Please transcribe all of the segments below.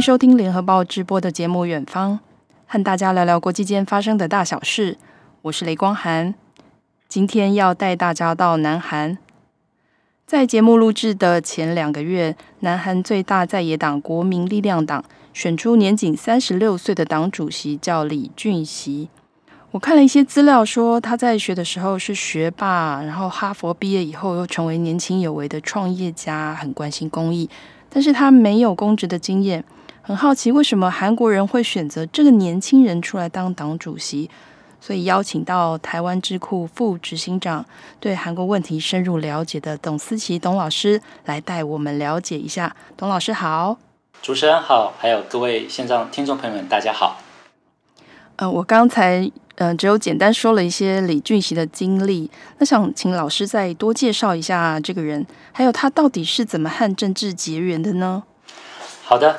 收听联合报直播的节目《远方》，和大家聊聊国际间发生的大小事。我是雷光涵，今天要带大家到南韩。在节目录制的前两个月，南韩最大在野党国民力量党选出年仅三十六岁的党主席，叫李俊熙。我看了一些资料，说他在学的时候是学霸，然后哈佛毕业以后又成为年轻有为的创业家，很关心公益。但是他没有公职的经验，很好奇为什么韩国人会选择这个年轻人出来当党主席，所以邀请到台湾智库副执行长，对韩国问题深入了解的董思琪董老师来带我们了解一下。董老师好，主持人好，还有各位线上听众朋友们，大家好。呃，我刚才。嗯，只有简单说了一些李俊熙的经历，那想请老师再多介绍一下这个人，还有他到底是怎么和政治结缘的呢？好的，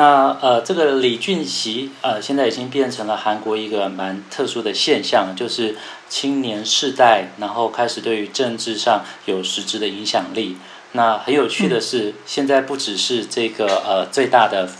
那呃，这个李俊熙呃，现在已经变成了韩国一个蛮特殊的现象，就是青年世代，然后开始对于政治上有实质的影响力。那很有趣的是，嗯、现在不只是这个呃最大的。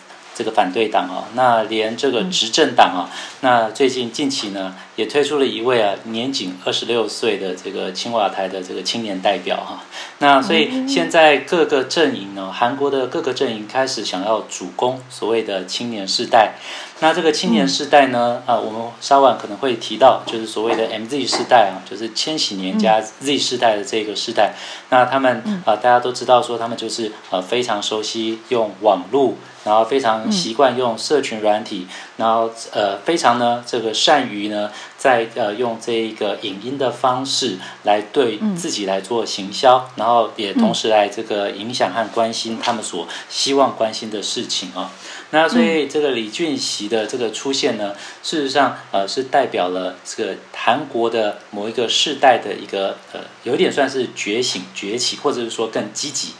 这个反对党啊，那连这个执政党啊，那最近近期呢，也推出了一位啊年仅二十六岁的这个青瓦台的这个青年代表哈。那所以现在各个阵营呢，韩国的各个阵营开始想要主攻所谓的青年世代。那这个青年世代呢，啊，我们稍晚可能会提到，就是所谓的 MZ 世代啊，就是千禧年加 Z 世代的这个世代。那他们啊，大家都知道说，他们就是呃非常熟悉用网络。然后非常习惯用社群软体，然后呃非常呢这个善于呢在呃用这一个影音的方式来对自己来做行销，然后也同时来这个影响和关心他们所希望关心的事情啊。那所以这个李俊熙的这个出现呢，事实上呃是代表了这个韩国的某一个世代的一个呃有点算是觉醒崛起，或者是说更积极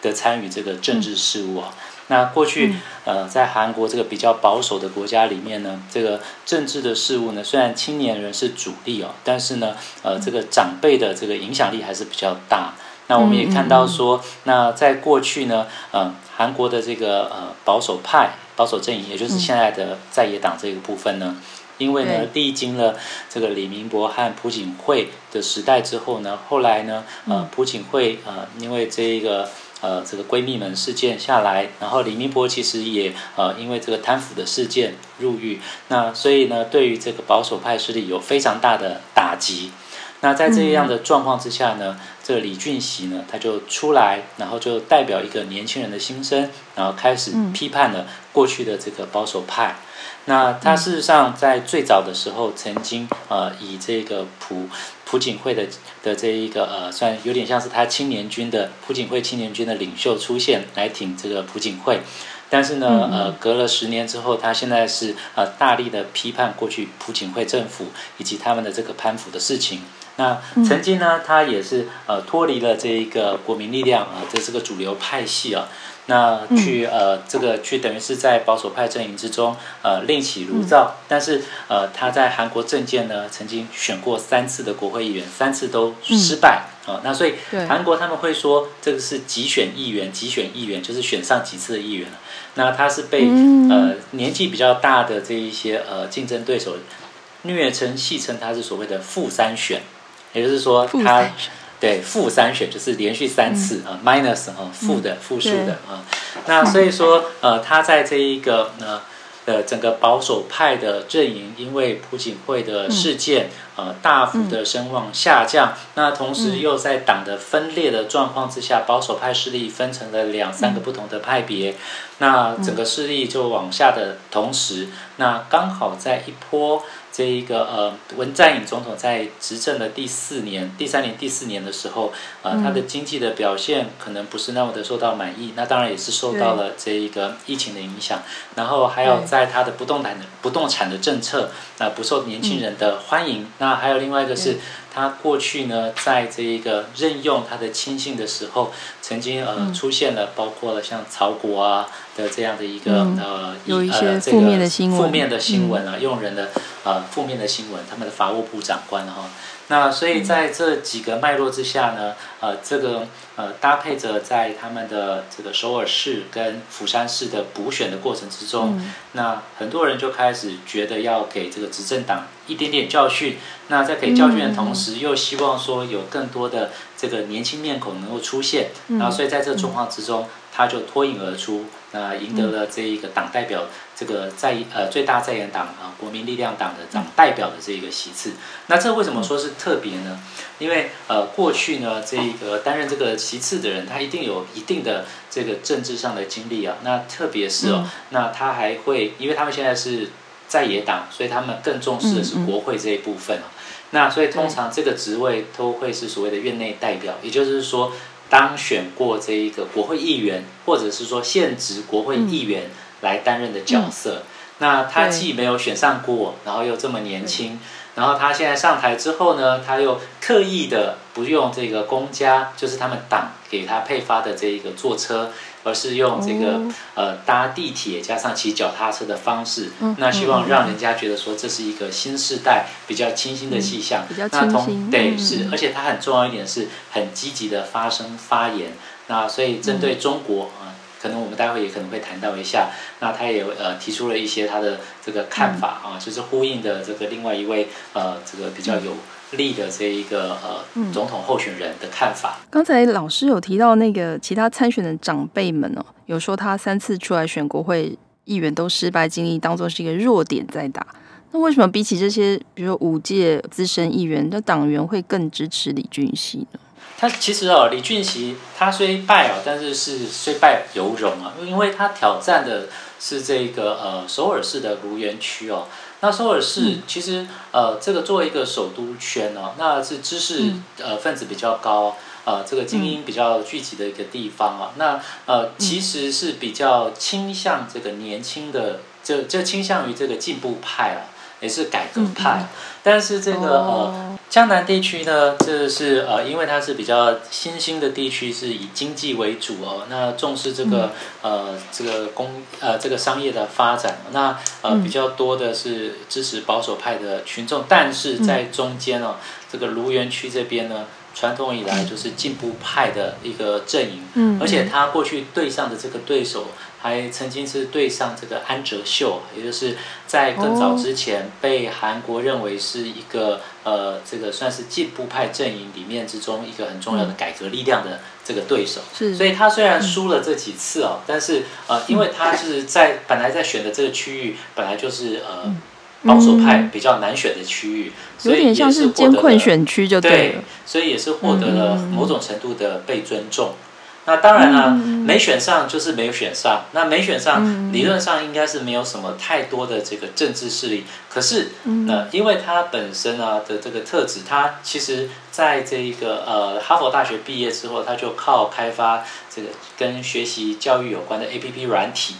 的参与这个政治事务啊。那过去，呃，在韩国这个比较保守的国家里面呢，这个政治的事物呢，虽然青年人是主力哦，但是呢，呃，这个长辈的这个影响力还是比较大。那我们也看到说，那在过去呢，呃，韩国的这个呃保守派、保守阵营，也就是现在的在野党这个部分呢，因为呢，历经了这个李明博和朴槿惠的时代之后呢，后来呢，呃，朴槿惠呃，因为这一个。呃，这个闺蜜门事件下来，然后李明博其实也呃因为这个贪腐的事件入狱，那所以呢，对于这个保守派势力有非常大的打击。那在这样的状况之下呢，嗯、这个李俊熙呢，他就出来，然后就代表一个年轻人的心声，然后开始批判了过去的这个保守派。那他事实上在最早的时候，曾经呃以这个朴朴槿惠的的这一个呃，算有点像是他青年军的朴槿惠青年军的领袖出现来挺这个朴槿惠，但是呢呃隔了十年之后，他现在是呃大力的批判过去朴槿惠政府以及他们的这个攀附的事情。那曾经呢，他也是呃脱离了这一个国民力量啊，这是个主流派系啊。那去呃，这个去等于是在保守派阵营之中呃另起炉灶，但是呃他在韩国政界呢曾经选过三次的国会议员，三次都失败啊。那所以韩国他们会说这个是集选议员，集选议员就是选上几次的议员。那他是被呃年纪比较大的这一些呃竞争对手虐称戏称他是所谓的负三选，也就是说他。对，负三选就是连续三次啊、嗯、，minus 啊，负的负数的啊。那所以说，呃，他在这一个呃呃整个保守派的阵营，因为朴槿惠的事件，呃，大幅的声望下降。那同时又在党的分裂的状况之下，保守派势力分成了两三个不同的派别。那整个势力就往下的同时，那刚好在一波。这一个呃，文在寅总统在执政的第四年、第三年、第四年的时候，呃，他的经济的表现可能不是那么的受到满意，那当然也是受到了这一个疫情的影响。然后还有在他的不动产的不动产的政策，呃，不受年轻人的欢迎。那还有另外一个是。他过去呢，在这一个任用他的亲信的时候，曾经呃出现了包括了像曹国啊的这样的一个、嗯、呃有一些负面的新闻，负面的新闻啊，嗯、用人的呃负面的新闻，他们的法务部长官哈。那所以在这几个脉络之下呢，呃，这个呃搭配着在他们的这个首尔市跟釜山市的补选的过程之中，嗯、那很多人就开始觉得要给这个执政党一点点教训。那在给教训的同时，又希望说有更多的这个年轻面孔能够出现。然后，所以在这个状况之中，他就脱颖而出，那赢得了这一个党代表。这个在呃最大在野党啊国民力量党的党代表的这一个席次，那这为什么说是特别呢？因为呃过去呢这个担任这个席次的人，他一定有一定的这个政治上的经历啊。那特别是哦，那他还会，因为他们现在是在野党，所以他们更重视的是国会这一部分啊。那所以通常这个职位都会是所谓的院内代表，也就是说当选过这一个国会议员，或者是说现职国会议员。来担任的角色，嗯、那他既没有选上过，然后又这么年轻，然后他现在上台之后呢，他又刻意的不用这个公家，就是他们党给他配发的这一个坐车，而是用这个、哦、呃搭地铁加上骑脚踏车的方式，嗯、那希望让人家觉得说这是一个新时代比较清新的气象，嗯、比较清新，那同对是，而且他很重要一点是很积极的发声发言，那所以针对中国啊。嗯可能我们待会也可能会谈到一下，那他也呃提出了一些他的这个看法啊，就是呼应的这个另外一位呃这个比较有力的这一个呃总统候选人的看法。刚才老师有提到那个其他参选的长辈们哦，有说他三次出来选国会议员都失败经历，当做是一个弱点在打。那为什么比起这些，比如说五届资深议员的党员会更支持李俊熙呢？他其实哦，李俊熙他虽败哦，但是是虽败犹荣啊，因为他挑战的是这个呃首尔市的卢原区哦。那首尔市其实呃这个作为一个首都圈哦，那是知识呃分子比较高，呃这个精英比较聚集的一个地方啊。那呃其实是比较倾向这个年轻的，就就倾向于这个进步派啊。也是改革派，但是这个呃江南地区呢，这是呃因为它是比较新兴的地区，是以经济为主哦，那重视这个呃这个工呃这个商业的发展，那呃比较多的是支持保守派的群众，但是在中间哦，这个卢园区这边呢，传统以来就是进步派的一个阵营，而且他过去对上的这个对手。还曾经是对上这个安哲秀，也就是在更早之前被韩国认为是一个呃，这个算是进步派阵营里面之中一个很重要的改革力量的这个对手。是，所以他虽然输了这几次哦，但是呃，因为他是在本来在选的这个区域本来就是呃保守派比较难选的区域，所以也是获得了，有点像是艰困选区就对所以也是获得了某种程度的被尊重。那当然了，没选上就是没有选上。那没选上，理论上应该是没有什么太多的这个政治势力。可是，呃，因为他本身啊的这个特质，他其实在这一个呃哈佛大学毕业之后，他就靠开发这个跟学习教育有关的 APP 软体，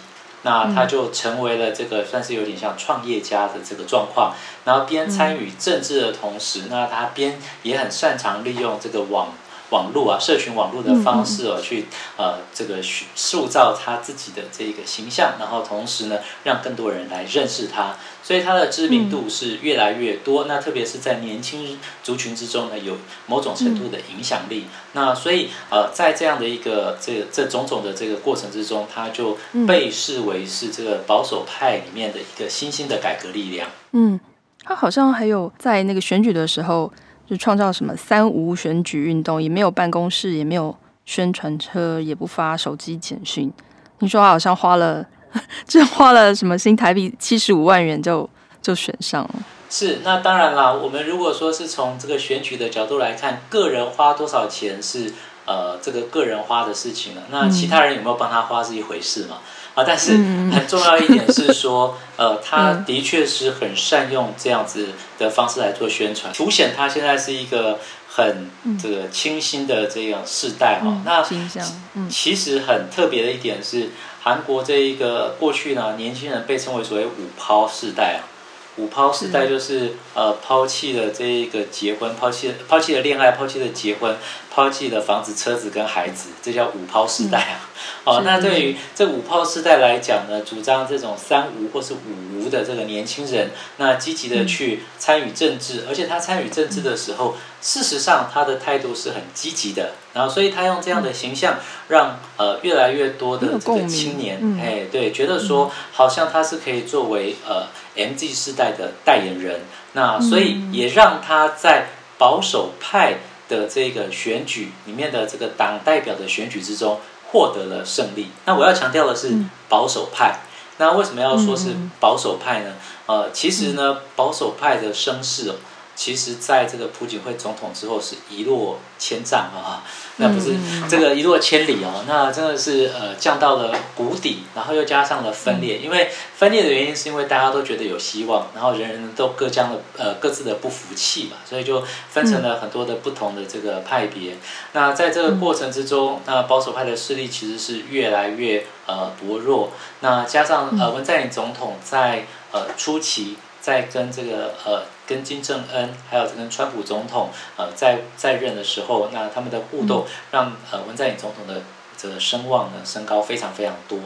那他就成为了这个算是有点像创业家的这个状况。然后边参与政治的同时，那他边也很擅长利用这个网。网络啊，社群网络的方式哦，去呃这个塑造他自己的这个形象，然后同时呢，让更多人来认识他，所以他的知名度是越来越多。那特别是在年轻族群之中呢，有某种程度的影响力。那所以呃，在这样的一个这个这种种的这个过程之中，他就被视为是这个保守派里面的一个新兴的改革力量。嗯，他好像还有在那个选举的时候。就创造什么三无选举运动，也没有办公室，也没有宣传车，也不发手机简讯。听说他好像花了，这花了什么新台币七十五万元就就选上了。是，那当然啦。我们如果说是从这个选举的角度来看，个人花多少钱是呃这个个人花的事情了。那其他人有没有帮他花是一回事嘛？啊，但是很重要一点是说，呃，他的确是很善用这样子的方式来做宣传，凸显他现在是一个很这个清新的这样世代哈。那其实很特别的一点是，韩国这一个过去呢，年轻人被称为所谓五抛世代啊，五抛时代就是呃抛弃了这一个结婚，抛弃抛弃了恋爱，抛弃了结婚，抛弃了房子、车子跟孩子，这叫五抛时代啊。哦，那对于这五抛时代来讲呢，主张这种三无或是五无的这个年轻人，那积极的去参与政治，而且他参与政治的时候，事实上他的态度是很积极的。然后，所以他用这样的形象，让呃越来越多的这个青年，哎，对，觉得说好像他是可以作为呃 MZ 世代的代言人。那所以也让他在保守派的这个选举里面的这个党代表的选举之中。获得了胜利。那我要强调的是保守派。那为什么要说是保守派呢？呃，其实呢，保守派的声势哦。其实，在这个朴槿惠总统之后，是一落千丈啊，那不是这个一落千里哦，那真的是呃降到了谷底，然后又加上了分裂。因为分裂的原因，是因为大家都觉得有希望，然后人人都各将的呃各自的不服气嘛，所以就分成了很多的不同的这个派别。那在这个过程之中，那保守派的势力其实是越来越呃薄弱。那加上呃文在寅总统在呃初期。在跟这个呃，跟金正恩还有跟川普总统呃在在任的时候，那他们的互动让呃文在寅总统的这个声望呢升高非常非常多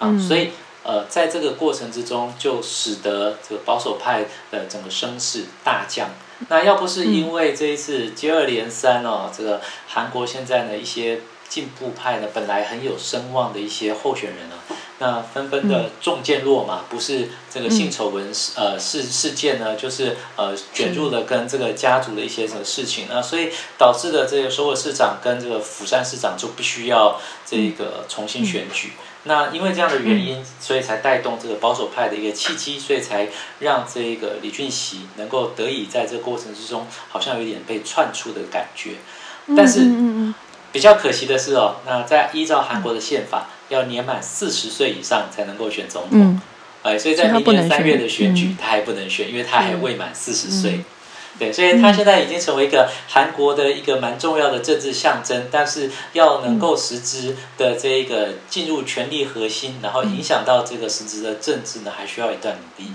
啊，所以呃在这个过程之中，就使得这个保守派的整个声势大降。那要不是因为这一次接二连三哦，这个韩国现在呢一些进步派呢本来很有声望的一些候选人呢。那纷纷的中箭落马，不是这个性丑闻事呃事事件呢，就是呃卷入了跟这个家族的一些什么事情啊，所以导致的这个首尔市长跟这个釜山市长就必须要这个重新选举。那因为这样的原因，所以才带动这个保守派的一个契机，所以才让这个李俊熙能够得以在这个过程之中，好像有点被窜出的感觉。但是比较可惜的是哦，那在依照韩国的宪法。要年满四十岁以上才能够选总统，嗯，哎，所以在明年三月的选举，他还不能选，因为他还未满四十岁，对，所以他现在已经成为一个韩国的一个蛮重要的政治象征，但是要能够实质的这一个进入权力核心，然后影响到这个实质的政治呢，还需要一段努力。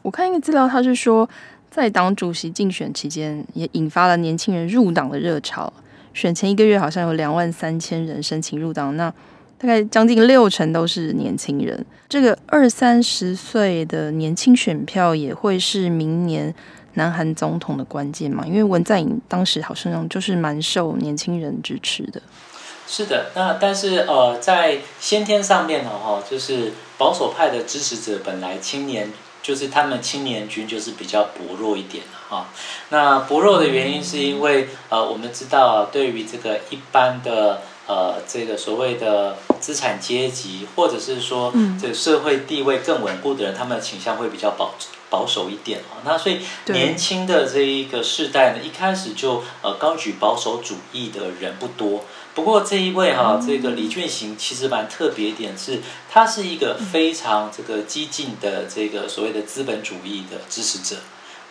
我看一个资料，他是说，在党主席竞选期间，也引发了年轻人入党的热潮，选前一个月好像有两万三千人申请入党，那。大概将近六成都是年轻人，这个二三十岁的年轻选票也会是明年南韩总统的关键嘛？因为文在寅当时好像就是蛮受年轻人支持的。是的，那但是呃，在先天上面呢，哈，就是保守派的支持者本来青年就是他们青年军就是比较薄弱一点的哈。那薄弱的原因是因为呃，我们知道对于这个一般的。呃，这个所谓的资产阶级，或者是说这个社会地位更稳固的人，他们的倾向会比较保保守一点啊。那所以年轻的这一个世代呢，一开始就呃高举保守主义的人不多。不过这一位哈，这个李俊行其实蛮特别一点是，他是一个非常这个激进的这个所谓的资本主义的支持者。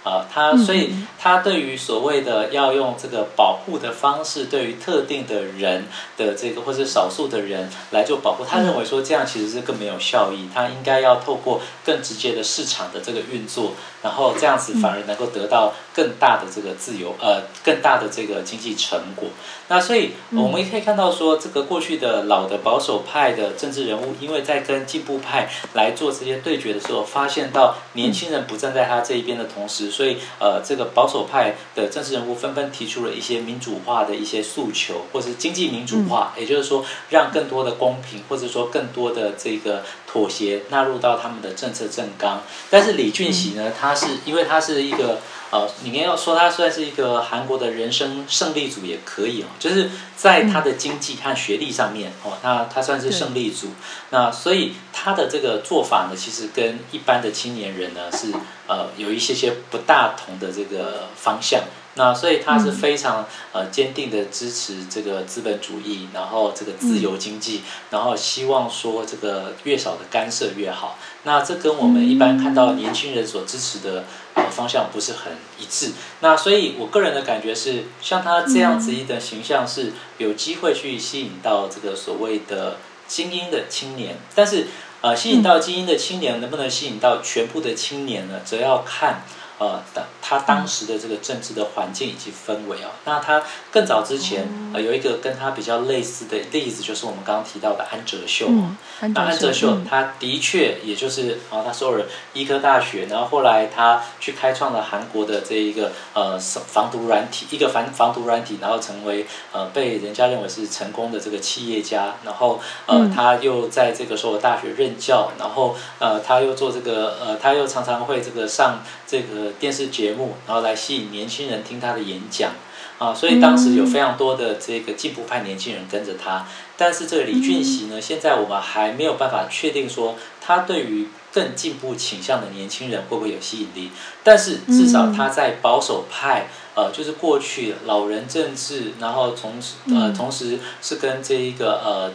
啊，他所以他对于所谓的要用这个保护的方式，对于特定的人的这个或者少数的人来做保护，他认为说这样其实是更没有效益，他应该要透过更直接的市场的这个运作，然后这样子反而能够得到更大的这个自由，呃，更大的这个经济成果。那所以我们也可以看到说，这个过去的老的保守派的政治人物，因为在跟进步派来做这些对决的时候，发现到年轻人不站在他这一边的同时，所以，呃，这个保守派的政治人物纷纷提出了一些民主化的一些诉求，或是经济民主化，也就是说，让更多的公平，或者说更多的这个妥协纳入到他们的政策政纲。但是李俊熙呢，他是因为他是一个。呃，你要说他算是一个韩国的人生胜利组也可以哦，就是在他的经济和学历上面哦，那他算是胜利组。那所以他的这个做法呢，其实跟一般的青年人呢是呃有一些些不大同的这个方向。那所以他是非常呃坚定的支持这个资本主义，然后这个自由经济，然后希望说这个越少的干涉越好。那这跟我们一般看到年轻人所支持的呃方向不是很一致。那所以我个人的感觉是，像他这样子一的形象是有机会去吸引到这个所谓的精英的青年，但是呃吸引到精英的青年能不能吸引到全部的青年呢？则要看。呃，当他当时的这个政治的环境以及氛围啊，那他更早之前呃有一个跟他比较类似的例子，就是我们刚刚提到的安哲秀。嗯、安哲秀那安哲秀他的确也就是啊，他首尔医科大学，然后后来他去开创了韩国的这一个呃防毒软体，一个防防毒软体，然后成为呃被人家认为是成功的这个企业家，然后呃他又在这个首尔大学任教，然后呃他又做这个呃他又常常会这个上这个电视节目，然后来吸引年轻人听他的演讲啊，所以当时有非常多的这个进步派年轻人跟着他。但是这个李俊熙呢，现在我们还没有办法确定说他对于更进步倾向的年轻人会不会有吸引力。但是至少他在保守派，呃，就是过去老人政治，然后同时呃，同时是跟这一个呃。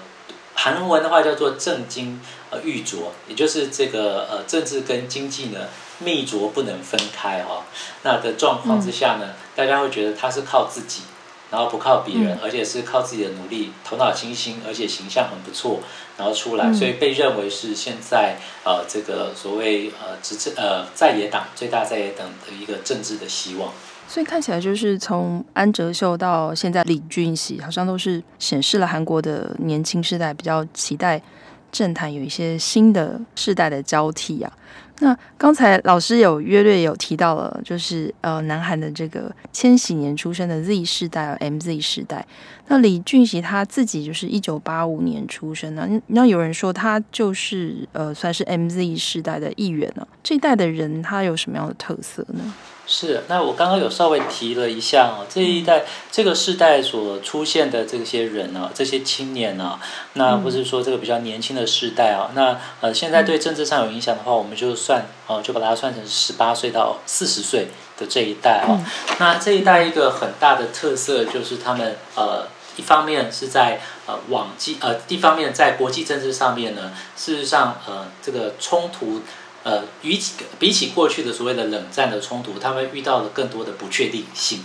韩文的话叫做政经呃玉镯，也就是这个呃政治跟经济呢密着不能分开哈、哦。那的状况之下呢，嗯、大家会觉得他是靠自己，然后不靠别人，嗯、而且是靠自己的努力，头脑清新，而且形象很不错，然后出来，嗯、所以被认为是现在呃这个所谓呃执政呃在野党最大在野党的一个政治的希望。所以看起来就是从安哲秀到现在李俊熙，好像都是显示了韩国的年轻世代比较期待政坛有一些新的世代的交替啊。那刚才老师有约略有提到了，就是呃南韩的这个千禧年出生的 Z 世代 MZ 世代。那李俊熙他自己就是一九八五年出生的，那有人说他就是呃算是 MZ 世代的一员呢。这一代的人他有什么样的特色呢？是，那我刚刚有稍微提了一下哦，这一代这个世代所出现的这些人呢，这些青年呢，那不是说这个比较年轻的世代啊，那呃现在对政治上有影响的话，我们就算哦，就把它算成十八岁到四十岁的这一代啊。那这一代一个很大的特色就是他们呃，一方面是在呃网际呃，一方面在国际政治上面呢，事实上呃这个冲突。呃，与比，比起过去的所谓的冷战的冲突，他们遇到了更多的不确定性。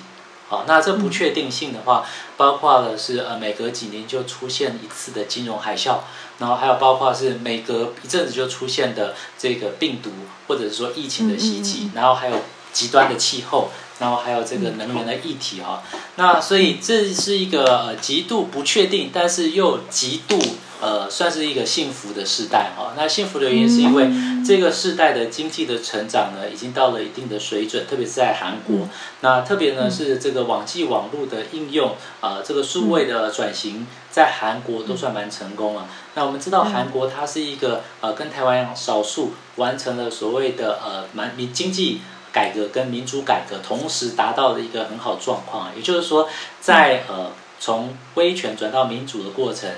好，那这不确定性的话，包括了是呃每隔几年就出现一次的金融海啸，然后还有包括是每隔一阵子就出现的这个病毒或者是说疫情的袭击，然后还有极端的气候，然后还有这个能源的议题哈。那所以这是一个呃极度不确定，但是又极度。呃，算是一个幸福的时代哈。那幸福的原因是因为这个世代的经济的成长呢，已经到了一定的水准，特别是在韩国。那特别呢是这个网际网络的应用，呃，这个数位的转型在韩国都算蛮成功了。那我们知道韩国它是一个呃跟台湾少数完成了所谓的呃蛮民经济改革跟民主改革同时达到的一个很好状况。也就是说，在呃从威权转到民主的过程。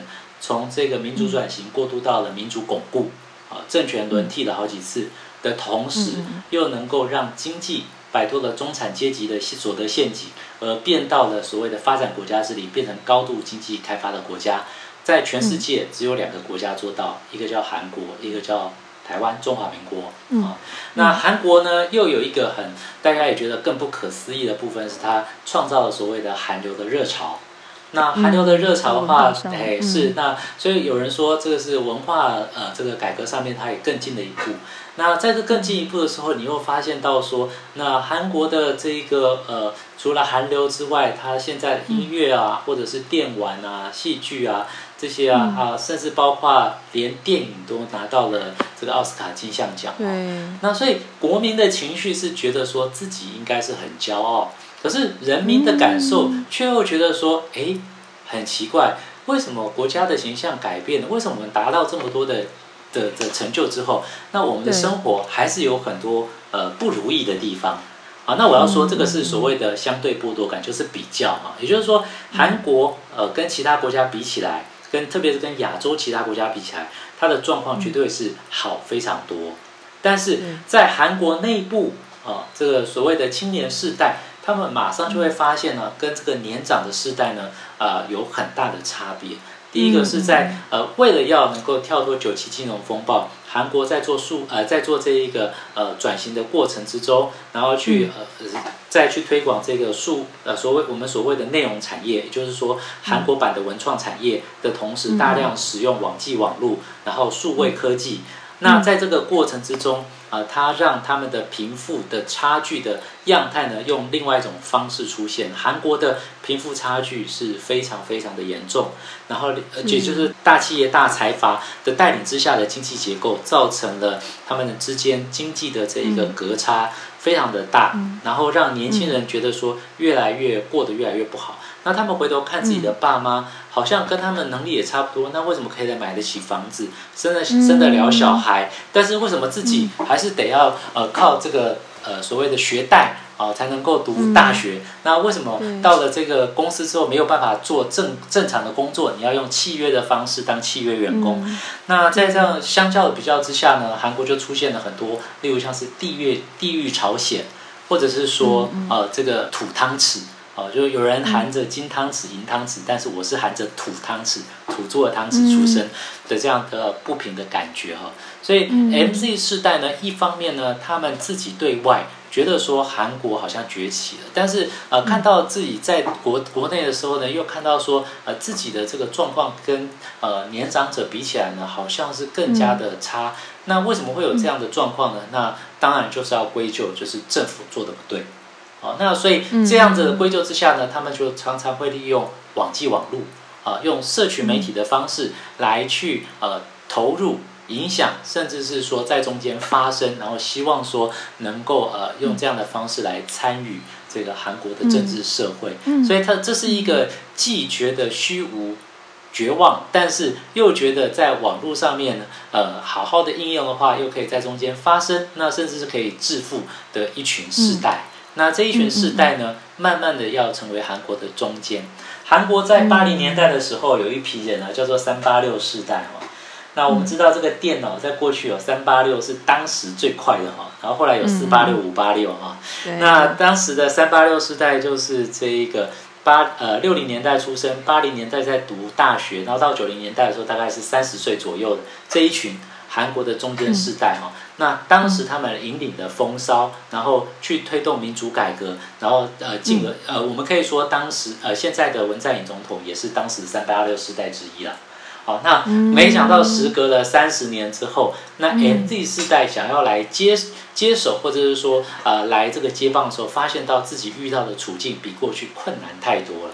从这个民主转型过渡到了民主巩固，啊，政权轮替了好几次的同时，又能够让经济摆脱了中产阶级的所得陷阱，而变到了所谓的发展国家这里，变成高度经济开发的国家。在全世界只有两个国家做到，一个叫韩国，一个叫台湾中华民国。啊，那韩国呢，又有一个很大家也觉得更不可思议的部分，是它创造了所谓的韩流的热潮。那韩流的热潮的话，哎，是那，所以有人说这个是文化呃这个改革上面它也更进了一步。那在这更进一步的时候，你又发现到说，那韩国的这个呃除了韩流之外，它现在音乐啊，或者是电玩啊、戏剧啊这些啊啊，甚至包括连电影都拿到了这个奥斯卡金像奖。对。那所以国民的情绪是觉得说自己应该是很骄傲。可是人民的感受却又觉得说，哎，很奇怪，为什么国家的形象改变了？为什么我们达到这么多的的的成就之后，那我们的生活还是有很多呃不如意的地方？啊，那我要说这个是所谓的相对剥夺感，就是比较啊，也就是说，韩国呃跟其他国家比起来，跟特别是跟亚洲其他国家比起来，它的状况绝对是好非常多。但是在韩国内部啊，这个所谓的青年世代。他们马上就会发现呢，跟这个年长的世代呢，啊、呃，有很大的差别。第一个是在呃，为了要能够跳脱九七金融风暴，韩国在做数呃，在做这一个呃转型的过程之中，然后去呃再去推广这个数呃所谓我们所谓的内容产业，也就是说韩国版的文创产业的同时，大量使用网际网络，然后数位科技。那在这个过程之中，啊、呃，他让他们的贫富的差距的样态呢，用另外一种方式出现。韩国的贫富差距是非常非常的严重，然后而且就是大企业、大财阀的带领之下的经济结构，造成了他们之间经济的这一个隔差非常的大，然后让年轻人觉得说越来越过得越来越不好。那他们回头看自己的爸妈，好像跟他们能力也差不多，那为什么可以再买得起房子，生得生得了小孩？但是为什么自己还是得要呃靠这个呃所谓的学贷啊才能够读大学？那为什么到了这个公司之后没有办法做正正常的工作？你要用契约的方式当契约员工？那在这样相较的比较之下呢，韩国就出现了很多，例如像是地狱地狱朝鲜，或者是说呃这个土汤匙。哦，就有人含着金汤匙、银汤匙，但是我是含着土汤匙、土做的汤匙出生的这样的不平的感觉哈。所以 MZ 世代呢，一方面呢，他们自己对外觉得说韩国好像崛起了，但是呃，看到自己在国国内的时候呢，又看到说呃自己的这个状况跟呃年长者比起来呢，好像是更加的差。那为什么会有这样的状况呢？那当然就是要归咎就是政府做的不对。那所以这样子的归咎之下呢，他们就常常会利用网际网络啊，用社群媒体的方式来去呃投入、影响，甚至是说在中间发生，然后希望说能够呃用这样的方式来参与这个韩国的政治社会。所以他这是一个既觉得虚无、绝望，但是又觉得在网络上面呢，呃，好好的应用的话，又可以在中间发生，那甚至是可以致富的一群世代。那这一群世代呢，慢慢的要成为韩国的中坚。韩国在八零年代的时候，有一批人啊，叫做三八六世代哈。那我们知道这个电脑在过去有三八六是当时最快的哈，然后后来有四八六、五八六哈。那当时的三八六世代就是这一个八呃六零年代出生，八零年代在读大学，然后到九零年代的时候大概是三十岁左右的这一群韩国的中间世代哈。那当时他们引领的风骚，然后去推动民主改革，然后呃进而呃我们可以说当时呃现在的文在寅总统也是当时三八六世代之一了。好，那没想到时隔了三十年之后，那 MZ 世代想要来接接手或者是说呃来这个接棒的时候，发现到自己遇到的处境比过去困难太多了。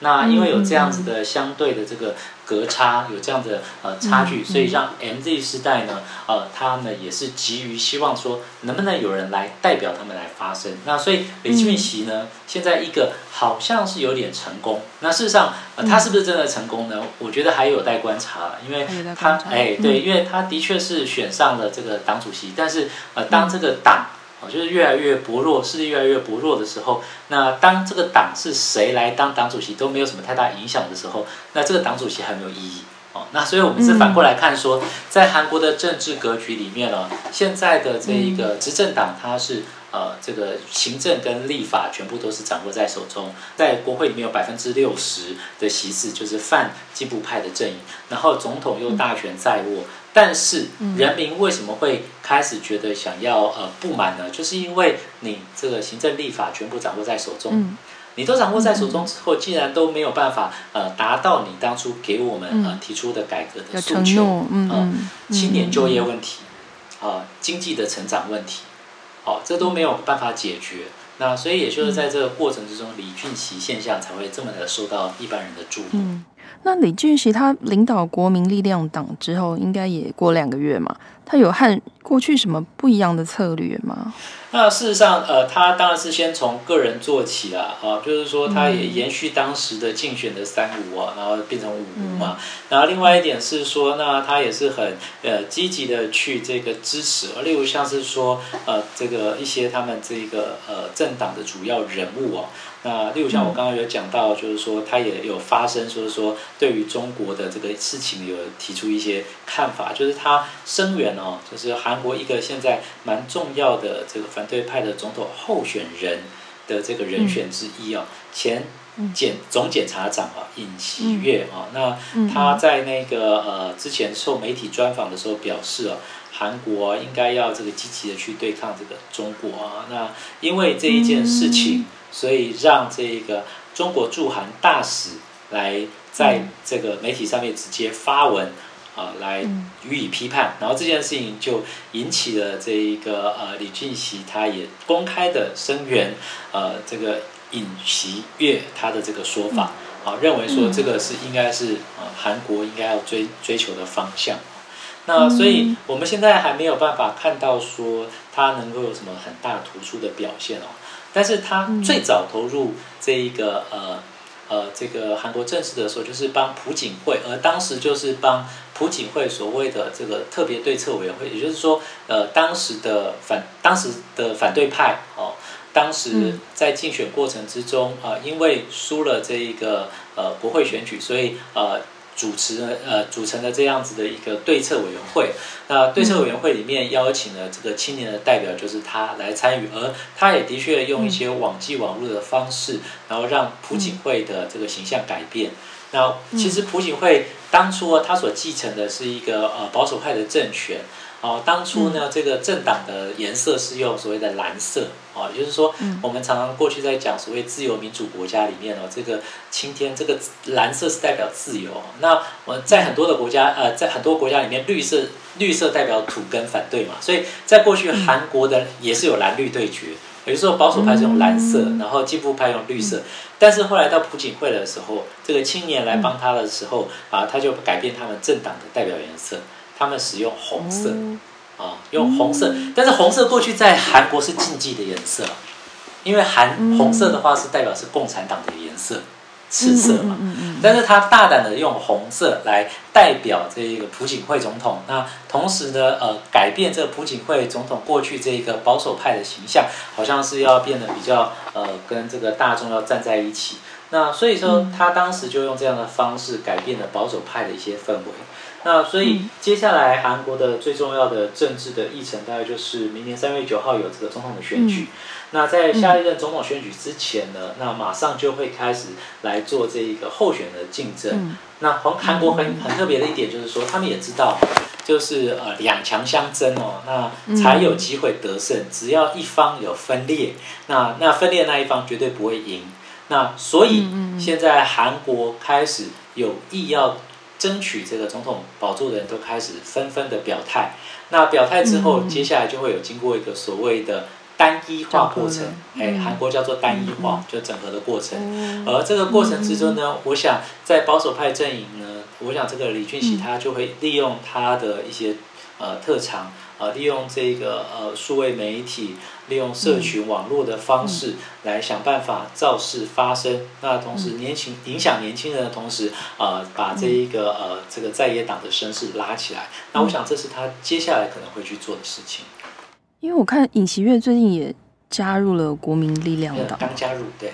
那因为有这样子的相对的这个隔差，有这样的呃差距，所以让 MZ 世代呢，呃，他们也是急于希望说，能不能有人来代表他们来发声。那所以李俊熙呢，现在一个好像是有点成功。那事实上，呃，他是不是真的成功呢？我觉得还有待观察，因为他哎对，因为他的确是选上了这个党主席，但是呃，当这个党。就是越来越薄弱，势力越来越薄弱的时候，那当这个党是谁来当党主席都没有什么太大影响的时候，那这个党主席还没有意义哦。那所以我们是反过来看说，在韩国的政治格局里面呢，现在的这一个执政党，它是呃这个行政跟立法全部都是掌握在手中，在国会里面有百分之六十的席次就是泛进步派的阵营，然后总统又大权在握。但是人民为什么会开始觉得想要呃不满呢？就是因为你这个行政立法全部掌握在手中，你都掌握在手中之后，既然都没有办法呃达到你当初给我们呃提出的改革的诉求，嗯，青年就业问题，啊，经济的成长问题，哦，这都没有办法解决。那所以也就是在这个过程之中，李俊熙现象才会这么的受到一般人的注目。那李俊熙他领导国民力量党之后，应该也过两个月嘛？他有和过去什么不一样的策略吗？那事实上，呃，他当然是先从个人做起啦，啊，就是说他也延续当时的竞选的三无啊，然后变成五无嘛。嗯、然后另外一点是说，那他也是很呃积极的去这个支持，例如像是说呃这个一些他们这个呃政党的主要人物啊。那例如像我刚刚有讲到，就是说他也有发声，说说对于中国的这个事情有提出一些看法，就是他声援哦，就是韩国一个现在蛮重要的这个反对派的总统候选人的这个人选之一哦，前检总检察长啊尹锡悦啊，那他在那个呃之前受媒体专访的时候表示啊，韩国应该要这个积极的去对抗这个中国啊，那因为这一件事情。所以让这个中国驻韩大使来在这个媒体上面直接发文，啊来予以批判，然后这件事情就引起了这一个呃李俊熙他也公开的声援呃这个尹锡悦他的这个说法，啊认为说这个是应该是呃韩国应该要追追求的方向。那所以我们现在还没有办法看到说他能够有什么很大突出的表现哦，但是他最早投入这一个呃呃这个韩国政治的时候，就是帮朴槿惠，而当时就是帮朴槿惠所谓的这个特别对策委员会，也就是说呃当时的反当时的反对派哦，当时在竞选过程之中啊、呃，因为输了这一个呃国会选举，所以呃。主持呃组成了这样子的一个对策委员会，那对策委员会里面邀请了这个青年的代表，就是他来参与，而他也的确用一些网际网络的方式，然后让朴槿惠的这个形象改变。那其实朴槿惠当初他所继承的是一个呃保守派的政权。哦，当初呢，这个政党的颜色是用所谓的蓝色，哦，也就是说，我们常常过去在讲所谓自由民主国家里面哦，这个青天，这个蓝色是代表自由。那我们在很多的国家，呃，在很多国家里面，绿色绿色代表土跟反对嘛，所以在过去韩国的也是有蓝绿对决，有时候保守派是用蓝色，然后进步派用绿色，但是后来到朴槿惠的时候，这个青年来帮他的时候啊，他就改变他们政党的代表颜色。他们使用红色，啊，用红色，但是红色过去在韩国是禁忌的颜色，因为韩红色的话是代表是共产党的颜色，赤色嘛。但是他大胆的用红色来代表这个朴槿惠总统，那同时呢，呃，改变这个朴槿惠总统过去这个保守派的形象，好像是要变得比较呃，跟这个大众要站在一起。那所以说，他当时就用这样的方式改变了保守派的一些氛围。那所以接下来韩国的最重要的政治的议程，大概就是明年三月九号有这个总统的选举。那在下一任总统选举之前呢，那马上就会开始来做这一个候选的竞争。那韩韩国很很特别的一点就是说，他们也知道，就是呃两强相争哦，那才有机会得胜。只要一方有分裂，那那分裂那一方绝对不会赢。那所以现在韩国开始有意要。争取这个总统宝座的人都开始纷纷的表态，那表态之后，接下来就会有经过一个所谓的单一化过程，哎，韩国叫做单一化，就整合的过程。而这个过程之中呢，我想在保守派阵营呢，我想这个李俊熙他就会利用他的一些呃特长。呃，利用这个呃数位媒体，利用社群网络的方式来想办法造势发声。那同时年轻影响年轻人的同时，呃，把这一个呃这个在野党的声势拉起来。那我想这是他接下来可能会去做的事情。因为我看尹锡悦最近也加入了国民力量党，刚加入，对。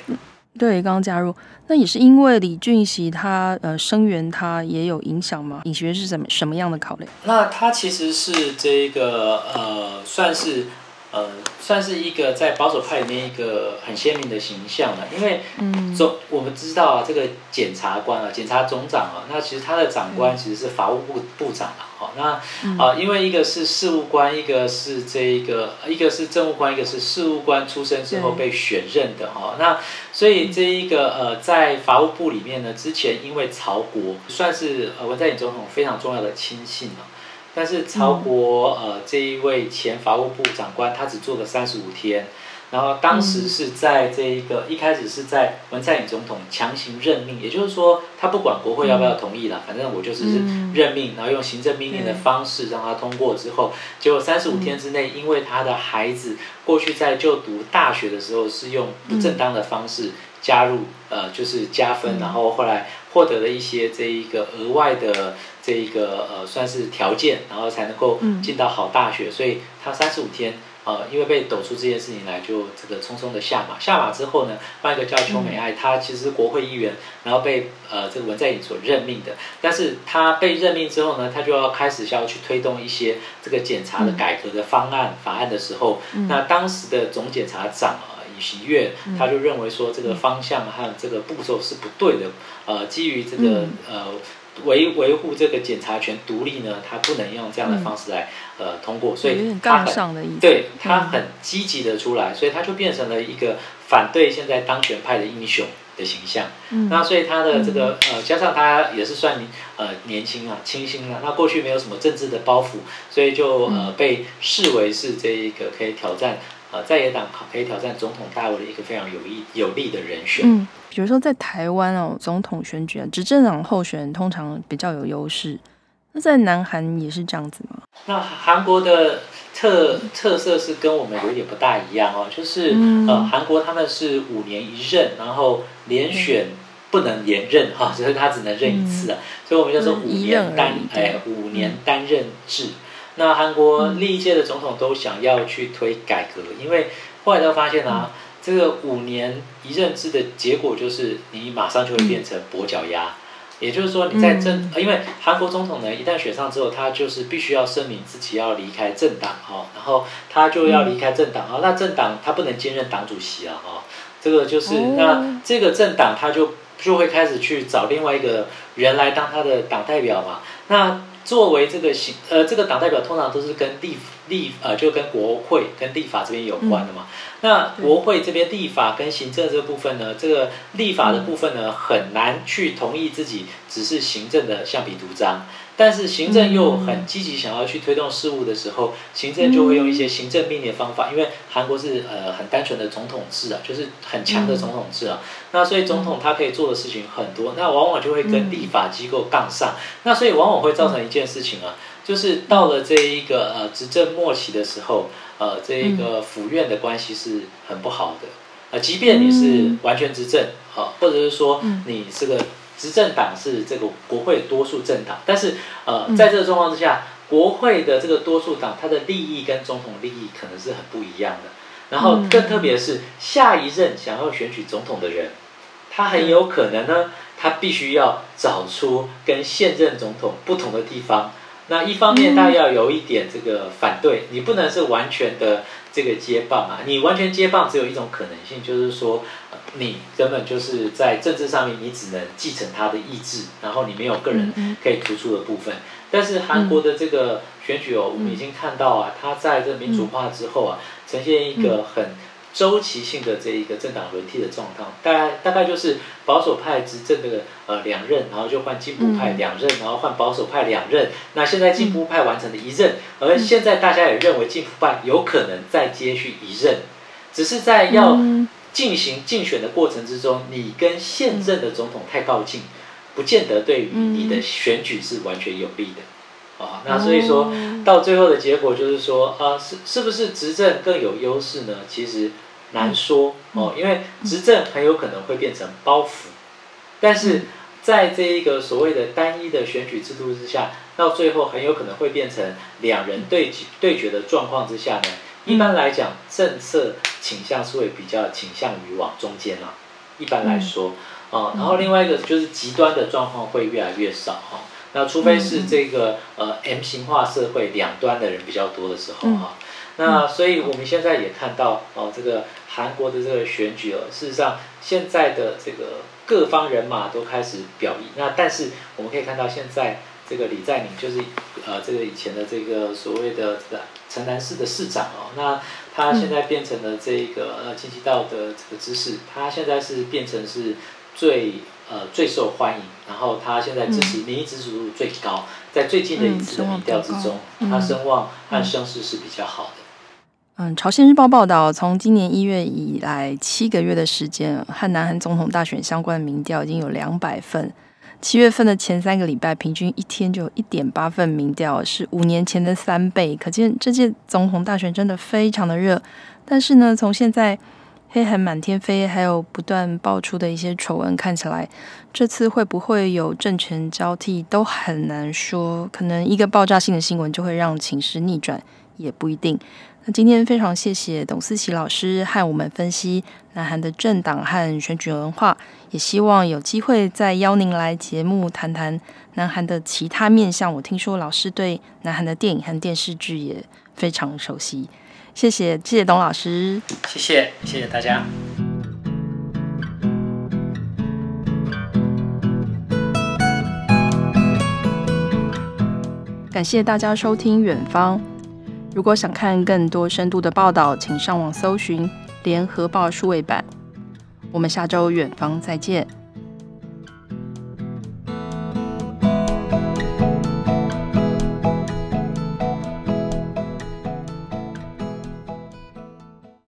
对，刚刚加入，那也是因为李俊熙他呃声援他也有影响吗？尹锡悦是怎么什么样的考虑？那他其实是这个呃，算是。呃，算是一个在保守派里面一个很鲜明的形象了，因为总我们知道啊，这个检察官啊，检察总长啊，那其实他的长官其实是法务部部长了，哈，那啊，因为一个是事务官，一个是这一个，一个是政务官，一个是事务官出生之后被选任的哈，那所以这一个呃，在法务部里面呢，之前因为曹国算是呃文在寅总统非常重要的亲信啊。但是曹国呃这一位前法务部长官，他只做了三十五天，然后当时是在这一个一开始是在文在寅总统强行任命，也就是说他不管国会要不要同意了，反正我就是任命，然后用行政命令的方式让他通过之后，结果三十五天之内，因为他的孩子过去在就读大学的时候是用不正当的方式加入呃就是加分，然后后来获得了一些这一个额外的。这一个呃算是条件，然后才能够进到好大学，嗯、所以他三十五天呃，因为被抖出这件事情来，就这个匆匆的下马。下马之后呢，换一个叫邱美爱，她其实是国会议员，然后被呃这个文在寅所任命的。但是她被任命之后呢，她就要开始要去推动一些这个检察的改革的方案、嗯、法案的时候，嗯、那当时的总检察长啊尹锡悦，他就认为说这个方向还有这个步骤是不对的，呃，基于这个呃。维维护这个检察权独立呢，他不能用这样的方式来、呃通过，所以他很。对，他很积极的出来，所以他就变成了一个反对现在当权派的英雄的形象。嗯、那所以他的这个呃，加上他也是算呃年轻啊，清新啊，那过去没有什么政治的包袱，所以就呃被视为是这一个可以挑战呃在野党可以挑战总统大位的一个非常有益有利的人选。嗯，比如说在台湾哦，总统选举啊，执政党候选人通常比较有优势。那在南韩也是这样子吗？那韩国的特特色是跟我们有点不大一样哦，就是、嗯、呃，韩国他们是五年一任，然后连选不能连任哈，所以、嗯、他只能任一次啊，嗯、所以我们叫做五年单哎五年单任制。嗯、那韩国历一届的总统都想要去推改革，因为后来都发现啊，嗯、这个五年一任制的结果就是你马上就会变成跛脚鸭。也就是说，你在政，因为韩国总统呢，一旦选上之后，他就是必须要声明自己要离开政党哈，然后他就要离开政党啊，那政党他不能兼任党主席啊哈，这个就是那这个政党他就就会开始去找另外一个人来当他的党代表嘛，那。作为这个行呃，这个党代表通常都是跟立立呃，就跟国会跟立法这边有关的嘛。嗯、那国会这边立法跟行政这个部分呢，这个立法的部分呢，很难去同意自己只是行政的橡皮图章。但是行政又很积极想要去推动事务的时候，行政就会用一些行政命令的方法，因为韩国是呃很单纯的总统制啊，就是很强的总统制啊。那所以总统他可以做的事情很多，那往往就会跟立法机构杠上。那所以往往会造成一件事情啊，就是到了这一个呃执政末期的时候，呃这一个府院的关系是很不好的。呃，即便你是完全执政，好，或者是说你这个。执政党是这个国会多数政党，但是呃，在这个状况之下，国会的这个多数党，它的利益跟总统利益可能是很不一样的。然后更特别的是，下一任想要选举总统的人，他很有可能呢，他必须要找出跟现任总统不同的地方。那一方面，他要有一点这个反对，你不能是完全的这个接棒啊。你完全接棒只有一种可能性，就是说。你根本就是在政治上面，你只能继承他的意志，然后你没有个人可以突出的部分。但是韩国的这个选举哦，我们已经看到啊，他在这民主化之后啊，呈现一个很周期性的这一个政党轮替的状况。大概大概就是保守派执政的呃两任，然后就换进步派两任，然后换保守派两任。那现在进步派完成了一任，而现在大家也认为进步派有可能再接续一任，只是在要。进行竞选的过程之中，你跟现任的总统太靠近，不见得对于你的选举是完全有利的。啊，那所以说到最后的结果就是说，啊，是是不是执政更有优势呢？其实难说哦，因为执政很有可能会变成包袱，但是在这一个所谓的单一的选举制度之下，到最后很有可能会变成两人对决对决的状况之下呢。一般来讲，政策倾向是会比较倾向于往中间啦。一般来说，啊、嗯，然后另外一个就是极端的状况会越来越少哈。那除非是这个呃 M 型化社会两端的人比较多的时候哈。那所以我们现在也看到哦，这个韩国的这个选举哦，事实上现在的这个各方人马都开始表意。那但是我们可以看到现在。这个李在明就是，呃，这个以前的这个所谓的这个城南市的市长哦，那他现在变成了这个呃京畿道的这个知事，他现在是变成是最呃最受欢迎，然后他现在支持民意支持度最高，在最近的一次的民调之中，他声望和声势是比较好的。嗯，朝鲜日报报道，从今年一月以来七个月的时间，和南韩总统大选相关的民调已经有两百份。七月份的前三个礼拜，平均一天就有一点八份民调，是五年前的三倍。可见这届总统大选真的非常的热。但是呢，从现在黑函满天飞，还有不断爆出的一些丑闻看起来，这次会不会有政权交替都很难说。可能一个爆炸性的新闻就会让情势逆转，也不一定。那今天非常谢谢董思琪老师和我们分析南韩的政党和选举文化，也希望有机会再邀您来节目谈谈南韩的其他面向。我听说老师对南韩的电影和电视剧也非常熟悉，谢谢谢谢董老师，谢谢谢谢大家，感谢大家收听远方。如果想看更多深度的报道，请上网搜寻《联合报数位版》。我们下周远方再见。